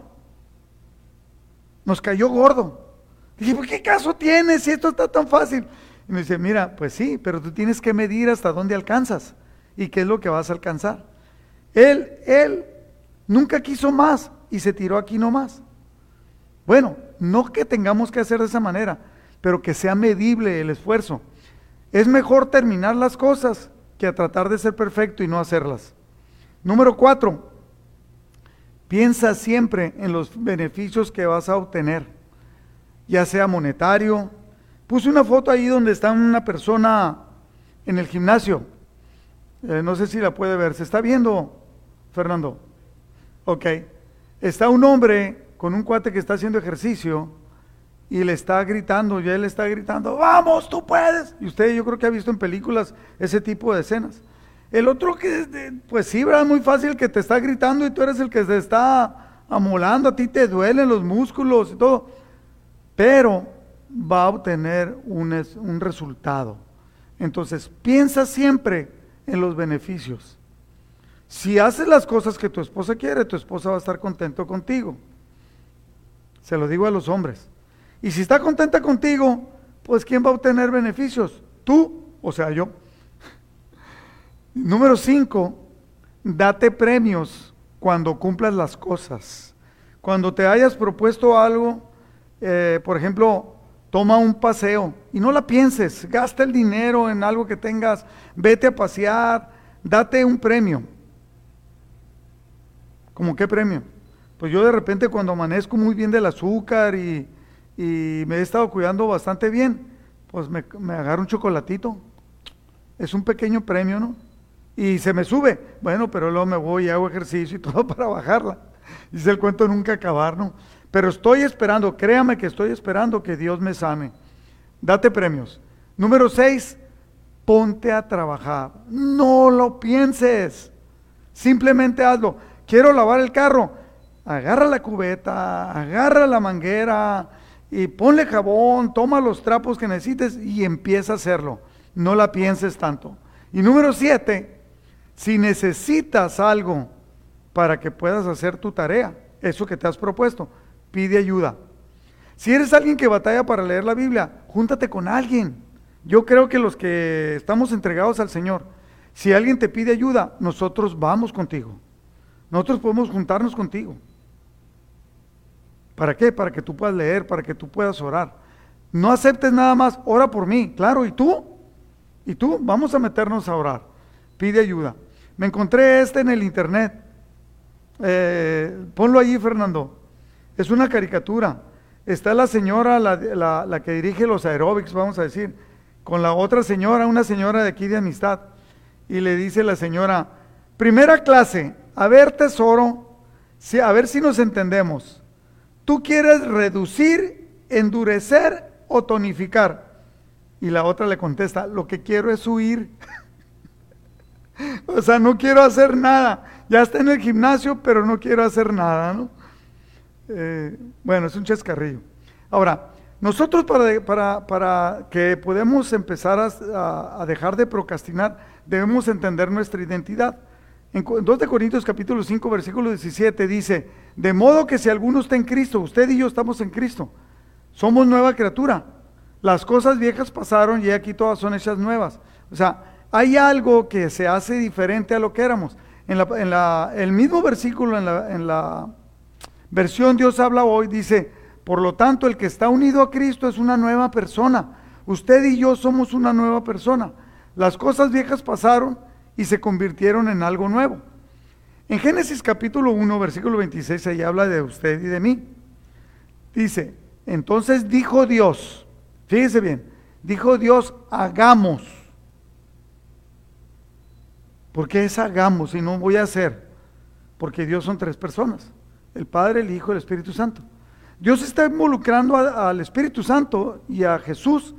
Speaker 1: Nos cayó gordo. Dije, ¿por qué caso tiene si esto está tan fácil? Y me dice, mira, pues sí, pero tú tienes que medir hasta dónde alcanzas y qué es lo que vas a alcanzar. Él, él nunca quiso más y se tiró aquí nomás. Bueno, no que tengamos que hacer de esa manera, pero que sea medible el esfuerzo. Es mejor terminar las cosas que a tratar de ser perfecto y no hacerlas. Número cuatro, piensa siempre en los beneficios que vas a obtener, ya sea monetario, Puse una foto ahí donde está una persona en el gimnasio. Eh, no sé si la puede ver. ¿Se está viendo, Fernando? Ok. Está un hombre con un cuate que está haciendo ejercicio y le está gritando, y él está gritando, vamos, tú puedes. Y usted yo creo que ha visto en películas ese tipo de escenas. El otro que, pues sí, ¿verdad? Muy fácil que te está gritando y tú eres el que se está amolando, a ti te duelen los músculos y todo. Pero va a obtener un, un resultado. Entonces, piensa siempre en los beneficios. Si haces las cosas que tu esposa quiere, tu esposa va a estar contento contigo. Se lo digo a los hombres. Y si está contenta contigo, pues ¿quién va a obtener beneficios? Tú, o sea, yo. Número cinco, date premios cuando cumplas las cosas. Cuando te hayas propuesto algo, eh, por ejemplo, toma un paseo y no la pienses, gasta el dinero en algo que tengas, vete a pasear, date un premio. ¿Cómo qué premio? Pues yo de repente cuando amanezco muy bien del azúcar y, me he estado cuidando bastante bien, pues me, me agarro un chocolatito. Es un pequeño premio, ¿no? Y se me sube. Bueno, pero luego me voy y hago ejercicio y todo para bajarla. Dice el cuento nunca acabar, ¿no? Pero estoy esperando, créame que estoy esperando que Dios me sane. Date premios. Número seis, ponte a trabajar. No lo pienses. Simplemente hazlo. Quiero lavar el carro. Agarra la cubeta, agarra la manguera y ponle jabón, toma los trapos que necesites y empieza a hacerlo. No la pienses tanto. Y número siete, si necesitas algo para que puedas hacer tu tarea, eso que te has propuesto, pide ayuda. Si eres alguien que batalla para leer la Biblia, júntate con alguien. Yo creo que los que estamos entregados al Señor, si alguien te pide ayuda, nosotros vamos contigo. Nosotros podemos juntarnos contigo. ¿Para qué? Para que tú puedas leer, para que tú puedas orar. No aceptes nada más, ora por mí, claro, ¿y tú? ¿Y tú? Vamos a meternos a orar. Pide ayuda. Me encontré este en el internet. Eh, ponlo allí, Fernando. Es una caricatura. Está la señora, la, que dirige los aeróbics, vamos a decir, con la otra señora, una señora de aquí de amistad. Y le dice la señora, primera clase, a ver tesoro, a ver si nos entendemos. ¿Tú quieres reducir, endurecer o tonificar? Y la otra le contesta, lo que quiero es huir. o sea, no quiero hacer nada. Ya está en el gimnasio, pero no quiero hacer nada, ¿no? Eh, bueno, es un chascarrillo. Ahora, nosotros para, para, que podamos empezar a, dejar de procrastinar, debemos entender nuestra identidad. En 2 de Corintios capítulo 5, versículo 17 dice, de modo que si alguno está en Cristo, usted y yo estamos en Cristo, somos nueva criatura. las cosas viejas pasaron y aquí todas son hechas nuevas. O sea, hay algo que se hace diferente a lo que éramos. En, la, el mismo versículo, en la, en la versión Dios habla hoy, dice, por lo tanto, el que está unido a Cristo es una nueva persona. Usted y yo somos una nueva persona. Las cosas viejas pasaron y se convirtieron en algo nuevo. En Génesis capítulo 1, versículo 26, ahí habla de usted y de mí. Dice, entonces dijo Dios, fíjese bien, dijo Dios, hagamos. ¿Por qué es hagamos y no voy a hacer? Porque Dios son tres personas, el Padre, el Hijo y el Espíritu Santo. Dios está involucrando al Espíritu Santo y a Jesús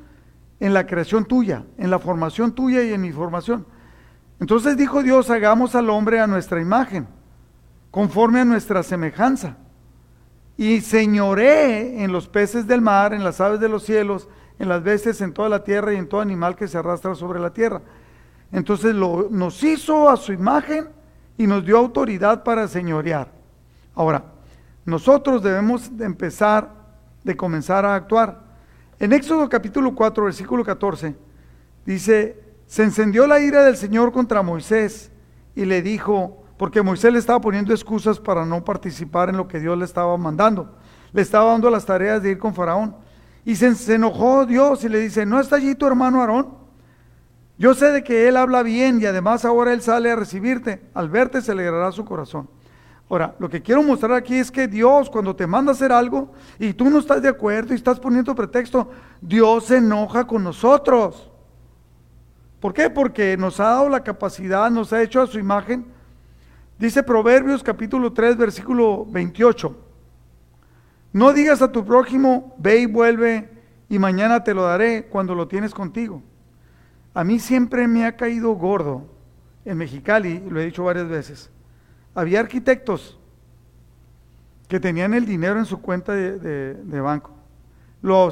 Speaker 1: en la creación tuya, en la formación tuya y en mi formación. Entonces dijo Dios, hagamos al hombre a nuestra imagen, conforme a nuestra semejanza. Y señoré en los peces del mar, en las aves de los cielos, en las bestias, en toda la tierra y en todo animal que se arrastra sobre la tierra. Entonces lo, nos hizo a su imagen y nos dio autoridad para señorear. Ahora, nosotros debemos de empezar, de comenzar a actuar. En Éxodo capítulo 4, versículo 14, dice, se encendió la ira del Señor contra Moisés y le dijo, porque Moisés le estaba poniendo excusas para no participar en lo que Dios le estaba mandando. Le estaba dando las tareas de ir con Faraón. Y se, enojó Dios y le dice, ¿no está allí tu hermano Aarón? Yo sé de que él habla bien y además ahora él sale a recibirte. Al verte se alegrará su corazón. Ahora, lo que quiero mostrar aquí es que Dios cuando te manda a hacer algo y tú no estás de acuerdo y estás poniendo pretexto, Dios se enoja con nosotros. ¿Por qué? Porque nos ha dado la capacidad, nos ha hecho a su imagen. Dice Proverbios capítulo 3, versículo 28. No digas a tu prójimo, ve y vuelve y mañana te lo daré cuando lo tienes contigo. A mí siempre me ha caído gordo en Mexicali, lo he dicho varias veces. Había arquitectos que tenían el dinero en su cuenta de, banco.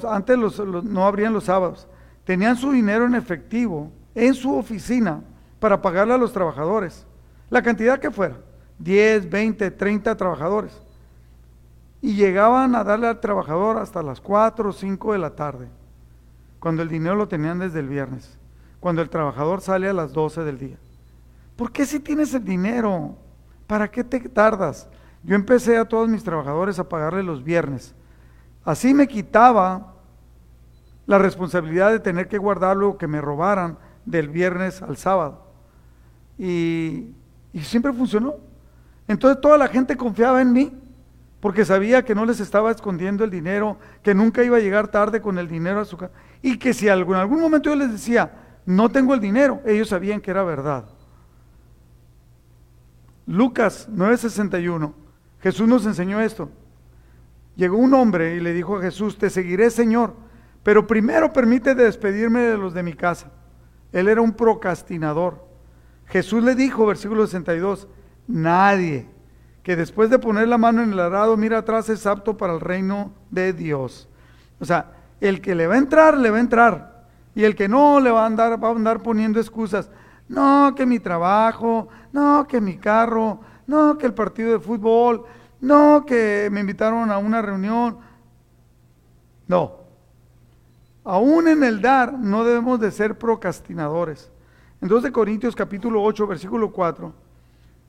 Speaker 1: Antes no abrían los sábados. Tenían su dinero en efectivo en su oficina para pagarle a los trabajadores, la cantidad que fuera, 10, 20, 30 trabajadores. Y llegaban a darle al trabajador hasta las 4 o 5 de la tarde, cuando el dinero lo tenían desde el viernes, cuando el trabajador sale a las 12 del día. ¿Por qué si tienes el dinero? ¿Para qué te tardas? Yo empecé a todos mis trabajadores a pagarle los viernes. Así me quitaba la responsabilidad de tener que guardarlo, que me robaran del viernes al sábado. Y, siempre funcionó. Entonces toda la gente confiaba en mí porque sabía que no les estaba escondiendo el dinero, que nunca iba a llegar tarde con el dinero a su casa. Y que si en algún momento yo les decía, no tengo el dinero, ellos sabían que era verdad. Lucas 9:61, Jesús nos enseñó esto. Llegó un hombre y le dijo a Jesús, te seguiré Señor, pero primero permite despedirme de los de mi casa. Él era un procrastinador. Jesús le dijo, versículo 62, nadie que después de poner la mano en el arado mira atrás es apto para el reino de Dios. O sea, el que le va a entrar, le va a entrar. Y el que no, le va a andar, va a andar poniendo excusas. No, que mi trabajo, no, que mi carro, no, que el partido de fútbol, no, que me invitaron a una reunión. No, Aún en el dar no debemos de ser procrastinadores. En 2 de Corintios capítulo 8, versículo 4,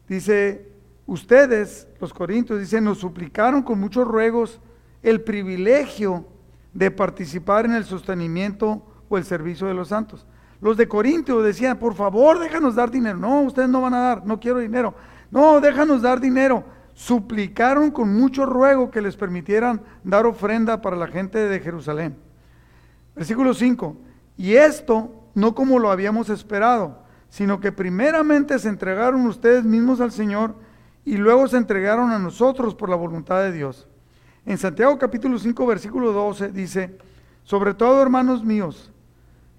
Speaker 1: dice, ustedes, los corintios, dicen, nos suplicaron con muchos ruegos el privilegio de participar en el sostenimiento o el servicio de los santos. Los de Corintios decían, por favor, déjanos dar dinero. No, ustedes no van a dar, no quiero dinero. No, déjanos dar dinero. Suplicaron con mucho ruego que les permitieran dar ofrenda para la gente de Jerusalén. Versículo 5. Y esto no como lo habíamos esperado, sino que primeramente se entregaron ustedes mismos al Señor y luego se entregaron a nosotros por la voluntad de Dios. En Santiago capítulo 5 versículo 12 dice, sobre todo hermanos míos,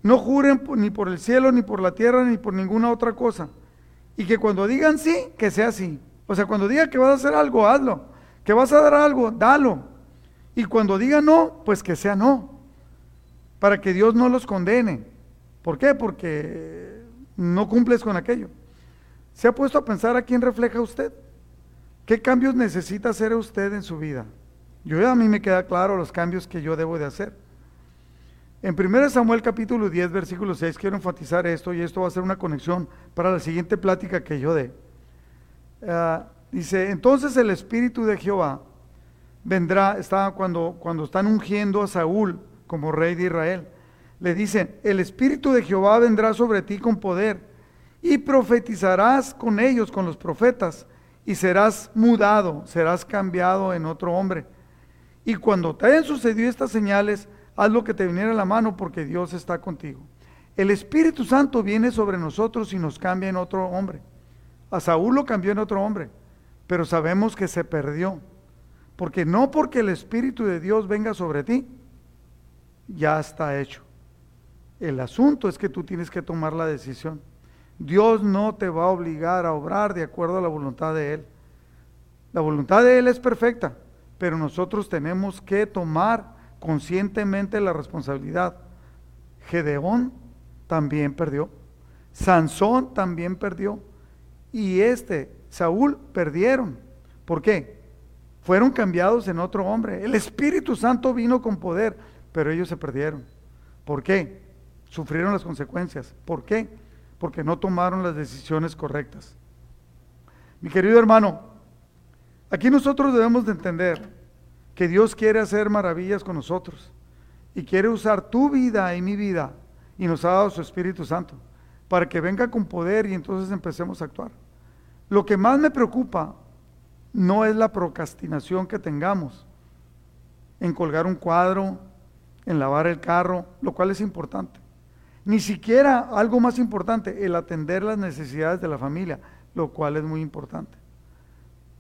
Speaker 1: no juren ni por el cielo, ni por la tierra, ni por ninguna otra cosa. Y que cuando digan sí, que sea sí. O sea, cuando digan que vas a hacer algo, hazlo. Que vas a dar algo, dalo. Y cuando digan no, pues que sea no para que Dios no los condene. ¿Por qué? Porque no cumples con aquello. ¿Se ha puesto a pensar a quién refleja usted? ¿Qué cambios necesita hacer usted en su vida? Yo a mí me queda claro los cambios que yo debo de hacer. En 1 Samuel capítulo 10, versículo 6, quiero enfatizar esto y esto va a ser una conexión para la siguiente plática que yo dé. Ah, dice, entonces el Espíritu de Jehová vendrá, está cuando, cuando están ungiendo a Saúl como rey de Israel. Le dicen, el Espíritu de Jehová vendrá sobre ti con poder y profetizarás con ellos, con los profetas, y serás mudado, serás cambiado en otro hombre. Y cuando te hayan sucedido estas señales, haz lo que te viniera a la mano porque Dios está contigo. El Espíritu Santo viene sobre nosotros y nos cambia en otro hombre. A Saúl lo cambió en otro hombre, pero sabemos que se perdió. Porque no porque el Espíritu de Dios venga sobre ti, ya está hecho. El asunto es que tú tienes que tomar la decisión. Dios no te va a obligar a obrar de acuerdo a la voluntad de Él. La voluntad de Él es perfecta, pero nosotros tenemos que tomar conscientemente la responsabilidad. Gedeón también perdió. Sansón también perdió. Y este, Saúl, perdieron. ¿Por qué? Fueron cambiados en otro hombre. El Espíritu Santo vino con poder, pero ellos se perdieron. ¿Por qué? Sufrieron las consecuencias. ¿Por qué? Porque no tomaron las decisiones correctas. Mi querido hermano, aquí nosotros debemos de entender que Dios quiere hacer maravillas con nosotros y quiere usar tu vida y mi vida y nos ha dado su Espíritu Santo para que venga con poder y entonces empecemos a actuar. Lo que más me preocupa no es la procrastinación que tengamos en colgar un cuadro, en lavar el carro, lo cual es importante. Ni siquiera algo más importante, el atender las necesidades de la familia, lo cual es muy importante.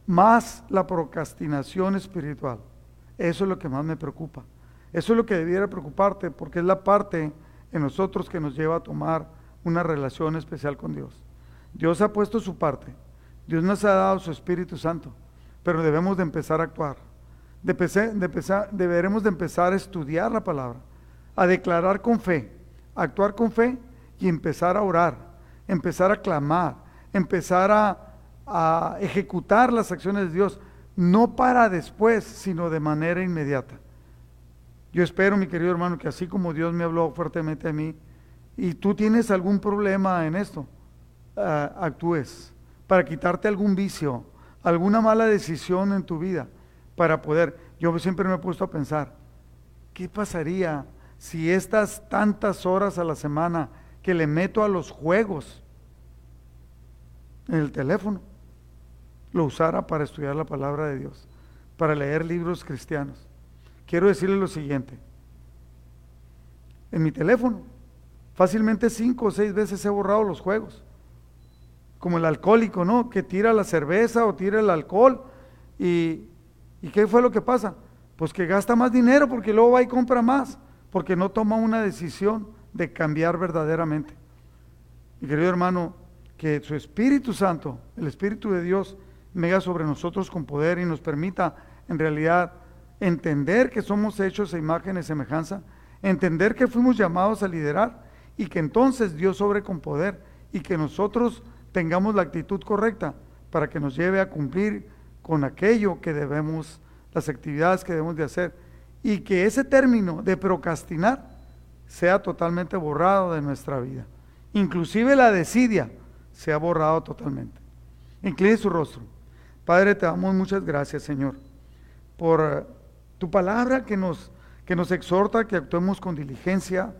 Speaker 1: Más la procrastinación espiritual. Eso es lo que más me preocupa. Eso es lo que debiera preocuparte porque es la parte en nosotros que nos lleva a tomar una relación especial con Dios. Dios ha puesto su parte. Dios nos ha dado su Espíritu Santo, pero debemos de empezar a actuar. De empezar, deberemos de empezar a estudiar la palabra, a declarar con fe, a actuar con fe y empezar a orar, empezar a clamar, empezar a, a ejecutar las acciones de Dios no para después, sino de manera inmediata. Yo espero, mi querido hermano, que así como Dios me habló fuertemente a mí, y tú tienes algún problema en esto, ah, actúes para quitarte algún vicio, alguna mala decisión en tu vida, para poder. Yo siempre me he puesto a pensar, ¿qué pasaría si estas tantas horas a la semana que le meto a los juegos en el teléfono, lo usara para estudiar la palabra de Dios, para leer libros cristianos. Quiero decirle lo siguiente. En mi teléfono, fácilmente cinco o seis veces he borrado los juegos. Como el alcohólico, ¿no? Que tira la cerveza o tira el alcohol. ¿Y, ¿y qué fue lo que pasa? Pues que gasta más dinero porque luego va y compra más, porque no toma una decisión de cambiar verdaderamente. Mi querido hermano, que su Espíritu Santo, el Espíritu de Dios, venga sobre nosotros con poder y nos permita en realidad entender que somos hechos a imagen y semejanza, entender que fuimos llamados a liderar y que entonces Dios sobre con poder y que nosotros tengamos la actitud correcta para que nos lleve a cumplir con aquello que debemos, las actividades que debemos de hacer y que ese término de procrastinar sea totalmente borrado de nuestra vida. Inclusive la desidia se ha borrado totalmente. Incline su rostro. Padre, te damos muchas gracias, Señor, por tu palabra que nos, que nos exhorta a que actuemos con diligencia,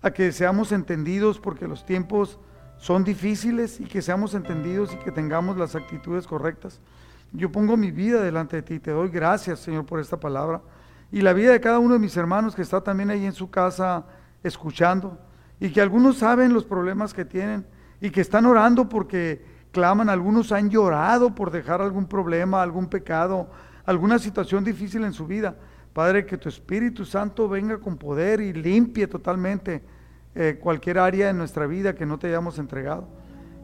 Speaker 1: a que seamos entendidos porque los tiempos son difíciles y que seamos entendidos y que tengamos las actitudes correctas. Yo pongo mi vida delante de ti, te doy gracias, Señor, por esta palabra y la vida de cada uno de mis hermanos que está también ahí en su casa escuchando y que algunos saben los problemas que tienen y que están orando porque claman, algunos han llorado por dejar algún problema, algún pecado, alguna situación difícil en su vida. Padre, que tu Espíritu Santo venga con poder y limpie totalmente eh, cualquier área de nuestra vida que no te hayamos entregado.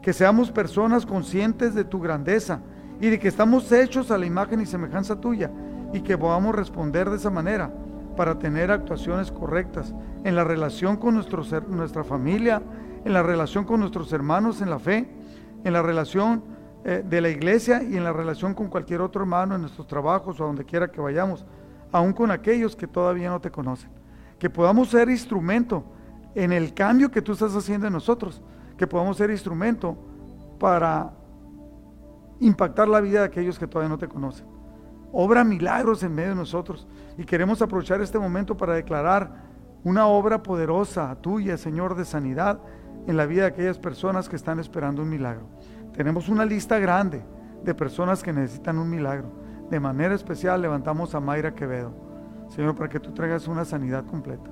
Speaker 1: Que seamos personas conscientes de tu grandeza y de que estamos hechos a la imagen y semejanza tuya y que podamos responder de esa manera para tener actuaciones correctas en la relación con nuestro, nuestra familia, en la relación con nuestros hermanos en la fe en la relación eh, de la iglesia y en la relación con cualquier otro hermano en nuestros trabajos o a donde quiera que vayamos, aún con aquellos que todavía no te conocen. que podamos ser instrumento en el cambio que tú estás haciendo en nosotros, que podamos ser instrumento para impactar la vida de aquellos que todavía no te conocen. Obra milagros en medio de nosotros y queremos aprovechar este momento para declarar una obra poderosa tuya, Señor, de sanidad en la vida de aquellas personas que están esperando un milagro. Tenemos una lista grande de personas que necesitan un milagro. De manera especial levantamos a Mayra Quevedo, Señor, para que tú traigas una sanidad completa.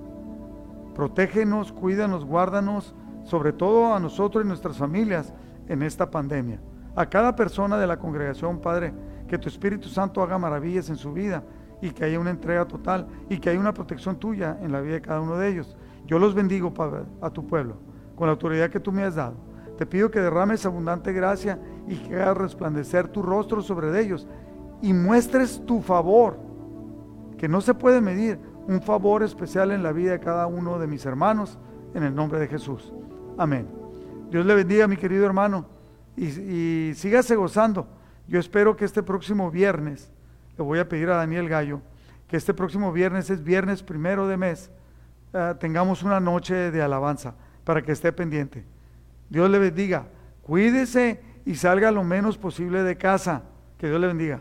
Speaker 1: Protégenos, cuídanos, guárdanos, sobre todo a nosotros y nuestras familias en esta pandemia. A cada persona de la congregación, Padre, que tu Espíritu Santo haga maravillas en su vida y que haya una entrega total y que haya una protección tuya en la vida de cada uno de ellos. Yo los bendigo, Padre, a tu pueblo, con la autoridad que tú me has dado. Te pido que derrames abundante gracia y que hagas resplandecer tu rostro sobre ellos y muestres tu favor, que no se puede medir, un favor especial en la vida de cada uno de mis hermanos, en el nombre de Jesús. Amén. Dios le bendiga, mi querido hermano, y, y sígase gozando. Yo espero que este próximo viernes, le voy a pedir a Daniel Gallo, que este próximo viernes es viernes primero de mes, uh, tengamos una noche de alabanza para que esté pendiente. Dios le bendiga, cuídese y salga lo menos posible de casa. Que Dios le bendiga.